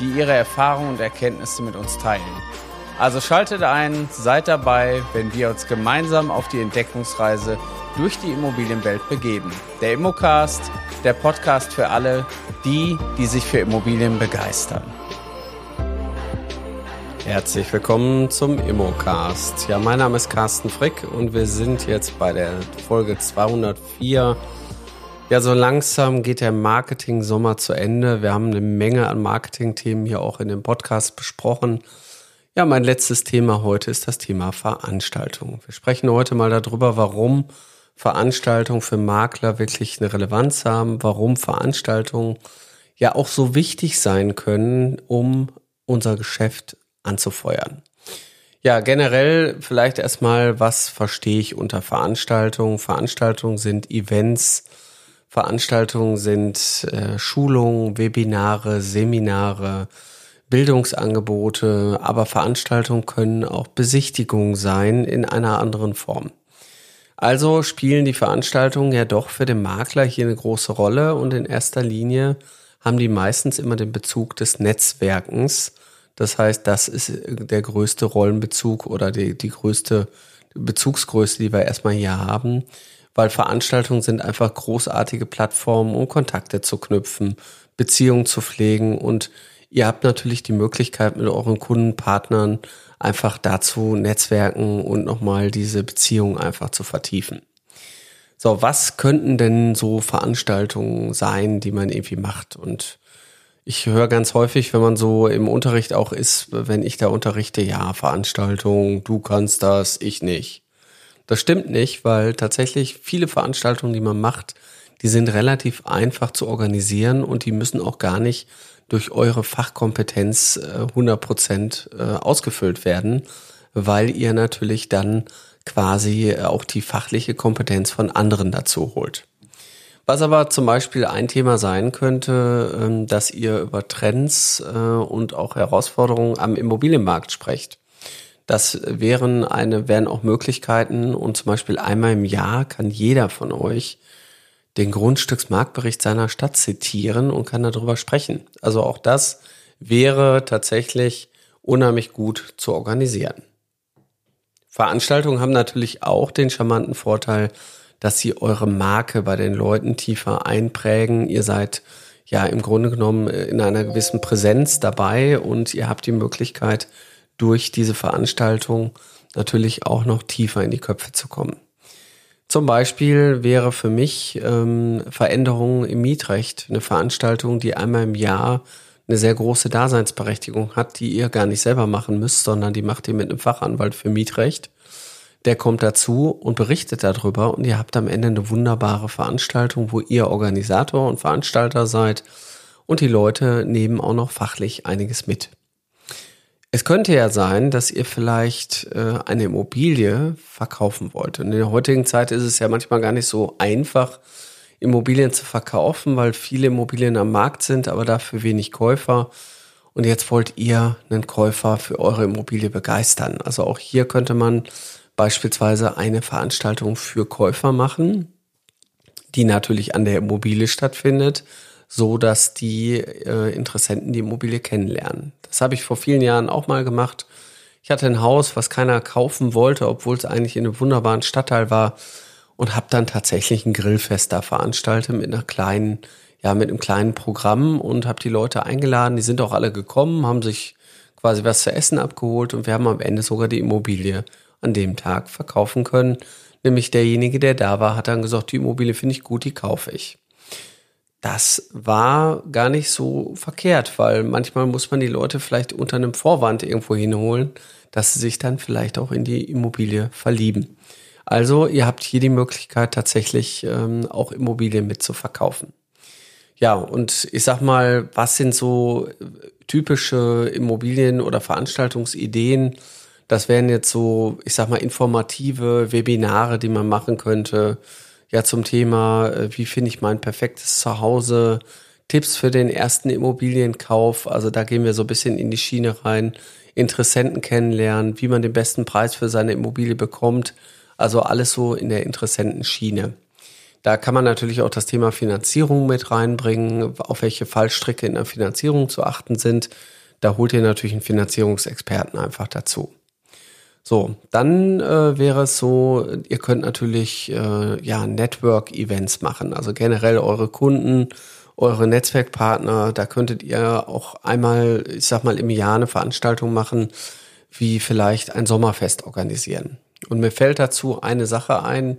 die ihre Erfahrungen und Erkenntnisse mit uns teilen. Also schaltet ein, seid dabei, wenn wir uns gemeinsam auf die Entdeckungsreise durch die Immobilienwelt begeben. Der Immocast, der Podcast für alle, die, die sich für Immobilien begeistern. Herzlich willkommen zum Immocast. Ja, mein Name ist Carsten Frick und wir sind jetzt bei der Folge 204 ja, so langsam geht der Marketing-Sommer zu Ende. Wir haben eine Menge an Marketing-Themen hier auch in dem Podcast besprochen. Ja, mein letztes Thema heute ist das Thema Veranstaltung. Wir sprechen heute mal darüber, warum Veranstaltungen für Makler wirklich eine Relevanz haben, warum Veranstaltungen ja auch so wichtig sein können, um unser Geschäft anzufeuern. Ja, generell vielleicht erstmal, was verstehe ich unter Veranstaltungen? Veranstaltungen sind Events, Veranstaltungen sind äh, Schulungen, Webinare, Seminare, Bildungsangebote, aber Veranstaltungen können auch Besichtigungen sein in einer anderen Form. Also spielen die Veranstaltungen ja doch für den Makler hier eine große Rolle und in erster Linie haben die meistens immer den Bezug des Netzwerkens. Das heißt, das ist der größte Rollenbezug oder die, die größte Bezugsgröße, die wir erstmal hier haben weil Veranstaltungen sind einfach großartige Plattformen, um Kontakte zu knüpfen, Beziehungen zu pflegen und ihr habt natürlich die Möglichkeit mit euren Kundenpartnern einfach dazu netzwerken und nochmal diese Beziehung einfach zu vertiefen. So, was könnten denn so Veranstaltungen sein, die man irgendwie macht? Und ich höre ganz häufig, wenn man so im Unterricht auch ist, wenn ich da unterrichte, ja, Veranstaltung, du kannst das, ich nicht. Das stimmt nicht, weil tatsächlich viele Veranstaltungen, die man macht, die sind relativ einfach zu organisieren und die müssen auch gar nicht durch eure Fachkompetenz 100 äh, Prozent äh, ausgefüllt werden, weil ihr natürlich dann quasi äh, auch die fachliche Kompetenz von anderen dazu holt. Was aber zum Beispiel ein Thema sein könnte, ähm, dass ihr über Trends und auch Herausforderungen am Immobilienmarkt sprecht. Das wären eine, wären auch Möglichkeiten und zum Beispiel einmal im Jahr kann jeder von euch den Grundstücksmarktbericht seiner Stadt zitieren und kann darüber sprechen. Also auch das wäre tatsächlich unheimlich gut zu organisieren. Veranstaltungen haben natürlich auch den charmanten Vorteil, dass sie eure Marke bei den Leuten tiefer einprägen. Ihr seid ja im Grunde genommen in einer gewissen Präsenz dabei und ihr habt die Möglichkeit, durch diese Veranstaltung natürlich auch noch tiefer in die Köpfe zu kommen. Zum Beispiel wäre für mich ähm, Veränderungen im Mietrecht eine Veranstaltung, die einmal im Jahr eine sehr große Daseinsberechtigung hat, die ihr gar nicht selber machen müsst, sondern die macht ihr mit einem Fachanwalt für Mietrecht. Der kommt dazu und berichtet darüber und ihr habt am Ende eine wunderbare Veranstaltung, wo ihr Organisator und Veranstalter seid und die Leute nehmen auch noch fachlich einiges mit. Es könnte ja sein, dass ihr vielleicht äh, eine Immobilie verkaufen wollt. Und in der heutigen Zeit ist es ja manchmal gar nicht so einfach, Immobilien zu verkaufen, weil viele Immobilien am Markt sind, aber dafür wenig Käufer. Und jetzt wollt ihr einen Käufer für eure Immobilie begeistern. Also auch hier könnte man beispielsweise eine Veranstaltung für Käufer machen, die natürlich an der Immobilie stattfindet so dass die äh, Interessenten die Immobilie kennenlernen. Das habe ich vor vielen Jahren auch mal gemacht. Ich hatte ein Haus, was keiner kaufen wollte, obwohl es eigentlich in einem wunderbaren Stadtteil war und habe dann tatsächlich ein Grillfest da veranstaltet mit einer kleinen, ja, mit einem kleinen Programm und habe die Leute eingeladen. Die sind auch alle gekommen, haben sich quasi was zu essen abgeholt und wir haben am Ende sogar die Immobilie an dem Tag verkaufen können. Nämlich derjenige, der da war, hat dann gesagt, die Immobilie finde ich gut, die kaufe ich das war gar nicht so verkehrt, weil manchmal muss man die Leute vielleicht unter einem Vorwand irgendwo hinholen, dass sie sich dann vielleicht auch in die Immobilie verlieben. Also ihr habt hier die Möglichkeit tatsächlich ähm, auch Immobilien mit zu verkaufen. Ja, und ich sag mal, was sind so typische Immobilien- oder Veranstaltungsideen? Das wären jetzt so, ich sag mal, informative Webinare, die man machen könnte. Ja, zum Thema, äh, wie finde ich mein perfektes Zuhause? Tipps für den ersten Immobilienkauf. Also da gehen wir so ein bisschen in die Schiene rein. Interessenten kennenlernen, wie man den besten Preis für seine Immobilie bekommt. Also alles so in der Interessentenschiene. Da kann man natürlich auch das Thema Finanzierung mit reinbringen, auf welche Fallstricke in der Finanzierung zu achten sind. Da holt ihr natürlich einen Finanzierungsexperten einfach dazu. So, dann äh, wäre es so, ihr könnt natürlich äh, ja Network-Events machen, also generell eure Kunden, eure Netzwerkpartner, da könntet ihr auch einmal, ich sag mal, im Jahr eine Veranstaltung machen, wie vielleicht ein Sommerfest organisieren. Und mir fällt dazu eine Sache ein,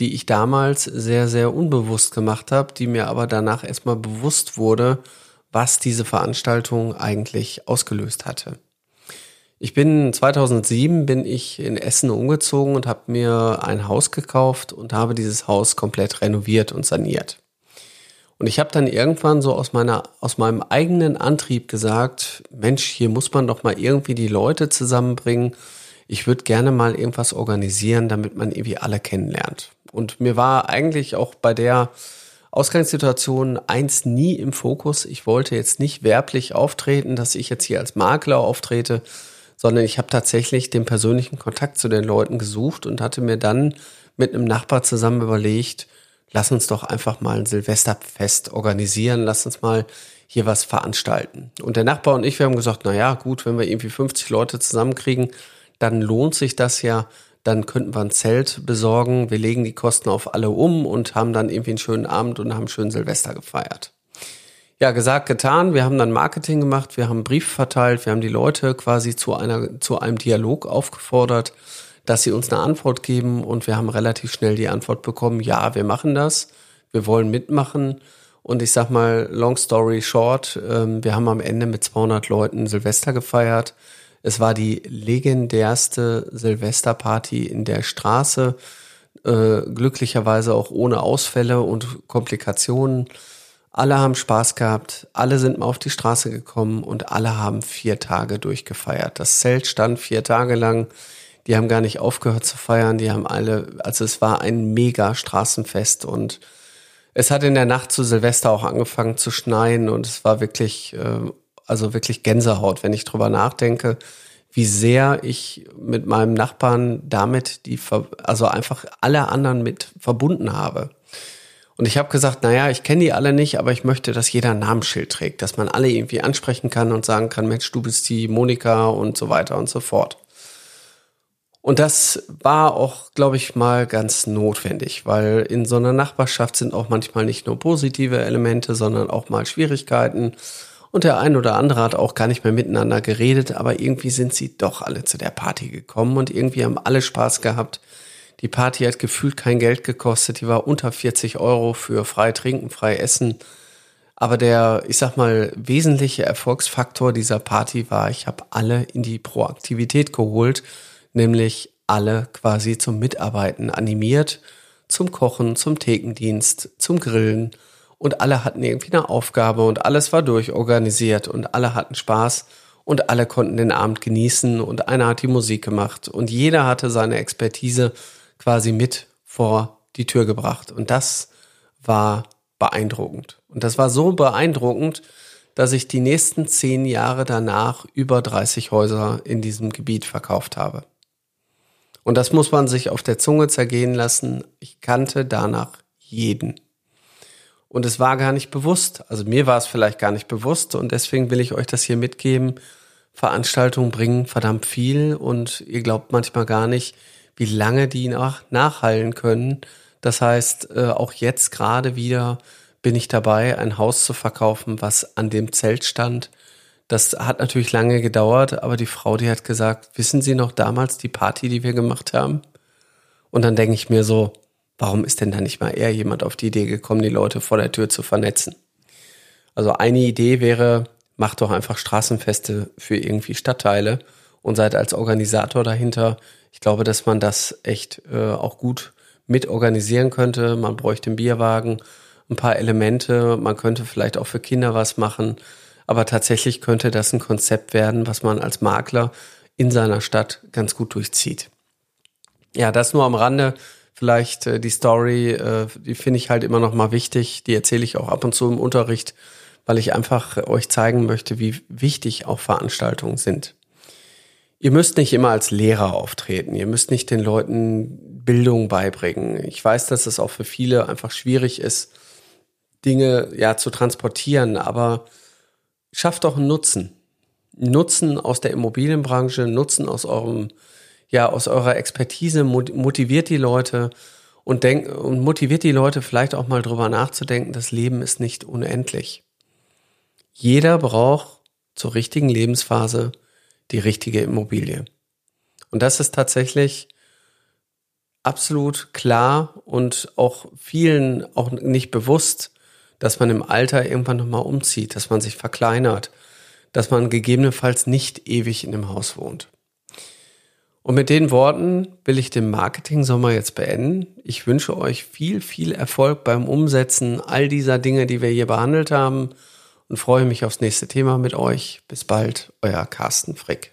die ich damals sehr, sehr unbewusst gemacht habe, die mir aber danach erstmal bewusst wurde, was diese Veranstaltung eigentlich ausgelöst hatte. Ich bin 2007 bin ich in Essen umgezogen und habe mir ein Haus gekauft und habe dieses Haus komplett renoviert und saniert. Und ich habe dann irgendwann so aus meiner aus meinem eigenen Antrieb gesagt, Mensch, hier muss man doch mal irgendwie die Leute zusammenbringen. Ich würde gerne mal irgendwas organisieren, damit man irgendwie alle kennenlernt. Und mir war eigentlich auch bei der Ausgangssituation eins nie im Fokus. Ich wollte jetzt nicht werblich auftreten, dass ich jetzt hier als Makler auftrete, sondern ich habe tatsächlich den persönlichen Kontakt zu den Leuten gesucht und hatte mir dann mit einem Nachbar zusammen überlegt, lass uns doch einfach mal ein Silvesterfest organisieren, lass uns mal hier was veranstalten. Und der Nachbar und ich, wir haben gesagt, na ja, gut, wenn wir irgendwie 50 Leute zusammenkriegen, dann lohnt sich das ja, dann könnten wir ein Zelt besorgen, wir legen die Kosten auf alle um und haben dann irgendwie einen schönen Abend und haben schön Silvester gefeiert. Ja, gesagt, getan. Wir haben dann Marketing gemacht, wir haben Brief verteilt, wir haben die Leute quasi zu einer, zu einem Dialog aufgefordert, dass sie uns eine Antwort geben und wir haben relativ schnell die Antwort bekommen, ja, wir machen das, wir wollen mitmachen. Und ich sag mal, long story short, ähm, wir haben am Ende mit 200 Leuten Silvester gefeiert. Es war die legendärste Silvesterparty in der Straße, äh, glücklicherweise auch ohne Ausfälle und Komplikationen. Alle haben Spaß gehabt, alle sind mal auf die Straße gekommen und alle haben vier Tage durchgefeiert. Das Zelt stand vier Tage lang. Die haben gar nicht aufgehört zu feiern. Die haben alle, also es war ein mega Straßenfest und es hat in der Nacht zu Silvester auch angefangen zu schneien und es war wirklich äh, also wirklich Gänsehaut, wenn ich drüber nachdenke, wie sehr ich mit meinem Nachbarn damit die, also einfach alle anderen mit verbunden habe. Und ich habe gesagt, naja, ich kenne die alle nicht, aber ich möchte, dass jeder ein Namensschild trägt, dass man alle irgendwie ansprechen kann und sagen kann, Mensch, du bist die Monika und so weiter und so fort. Und das war auch, glaube ich, mal ganz notwendig, weil in so einer Nachbarschaft sind auch manchmal nicht nur positive Elemente, sondern auch mal Schwierigkeiten. Und der ein oder andere hat auch gar nicht mehr miteinander geredet, aber irgendwie sind sie doch alle zu der Party gekommen und irgendwie haben alle Spaß gehabt. Die Party hat gefühlt kein Geld gekostet, die war unter 40 Euro für frei trinken, frei essen. Aber der, ich sag mal, wesentliche Erfolgsfaktor dieser Party war, ich habe alle in die Proaktivität geholt, nämlich alle quasi zum Mitarbeiten animiert, zum Kochen, zum Thekendienst, zum Grillen. Und alle hatten irgendwie eine Aufgabe und alles war durchorganisiert und alle hatten Spaß und alle konnten den Abend genießen und einer hat die Musik gemacht und jeder hatte seine Expertise quasi mit vor die Tür gebracht und das war beeindruckend. Und das war so beeindruckend, dass ich die nächsten zehn Jahre danach über 30 Häuser in diesem Gebiet verkauft habe. Und das muss man sich auf der Zunge zergehen lassen. Ich kannte danach jeden. Und es war gar nicht bewusst. Also mir war es vielleicht gar nicht bewusst und deswegen will ich euch das hier mitgeben. Veranstaltungen bringen verdammt viel und ihr glaubt manchmal gar nicht, wie lange die nach, nachhallen können. Das heißt, äh, auch jetzt gerade wieder bin ich dabei, ein Haus zu verkaufen, was an dem Zelt stand. Das hat natürlich lange gedauert, aber die Frau, die hat gesagt, wissen Sie noch damals die Party, die wir gemacht haben? Und dann denke ich mir so, Warum ist denn da nicht mal eher jemand auf die Idee gekommen, die Leute vor der Tür zu vernetzen? Also eine Idee wäre, macht doch einfach Straßenfeste für irgendwie Stadtteile und seid als Organisator dahinter. Ich glaube, dass man das echt äh, auch gut mit organisieren könnte. Man bräuchte einen Bierwagen, ein paar Elemente. Man könnte vielleicht auch für Kinder was machen. Aber tatsächlich könnte das ein Konzept werden, was man als Makler in seiner Stadt ganz gut durchzieht. Ja, das nur am Rande. Vielleicht äh, die Story, äh, die finde ich halt immer noch mal wichtig. Die erzähle ich auch ab und zu im Unterricht, weil ich einfach euch zeigen möchte, wie wichtig auch Veranstaltungen sind. Ihr müsst nicht immer als Lehrer auftreten. Ihr müsst nicht den Leuten Bildung beibringen. Ich weiß, dass es auch für viele einfach schwierig ist, Dinge ja zu transportieren, aber schafft doch einen Nutzen. Nutzen aus der Immobilienbranche, Nutzen aus eurem, ja, aus eurer Expertise, motiviert die Leute und denk, und motiviert die Leute vielleicht auch mal drüber nachzudenken, das Leben ist nicht unendlich. Jeder braucht zur richtigen Lebensphase die richtige Immobilie. Und das ist tatsächlich absolut klar und auch vielen auch nicht bewusst, dass man im Alter irgendwann nochmal umzieht, dass man sich verkleinert, dass man gegebenenfalls nicht ewig in dem Haus wohnt. Und mit den Worten will ich den Marketing-Sommer jetzt beenden. Ich wünsche euch viel, viel Erfolg beim Umsetzen all dieser Dinge, die wir hier behandelt haben und freue mich aufs nächste Thema mit euch. Bis bald, euer Carsten Frick.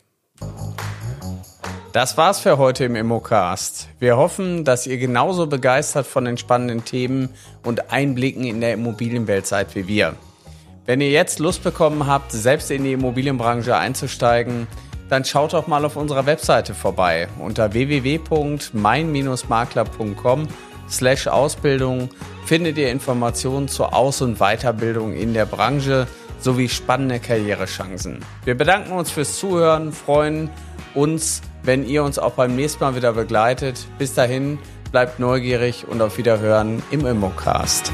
Das war's für heute im Immocast. Wir hoffen, dass ihr genauso begeistert von den spannenden Themen und Einblicken in der Immobilienwelt seid wie wir. Wenn ihr jetzt Lust bekommen habt, selbst in die Immobilienbranche einzusteigen, dann schaut doch mal auf unserer Webseite vorbei unter www.mein-makler.com slash Ausbildung findet ihr Informationen zur Aus- und Weiterbildung in der Branche sowie spannende Karrierechancen. Wir bedanken uns fürs Zuhören, freuen uns, wenn ihr uns auch beim nächsten Mal wieder begleitet. Bis dahin, bleibt neugierig und auf Wiederhören im Immocast.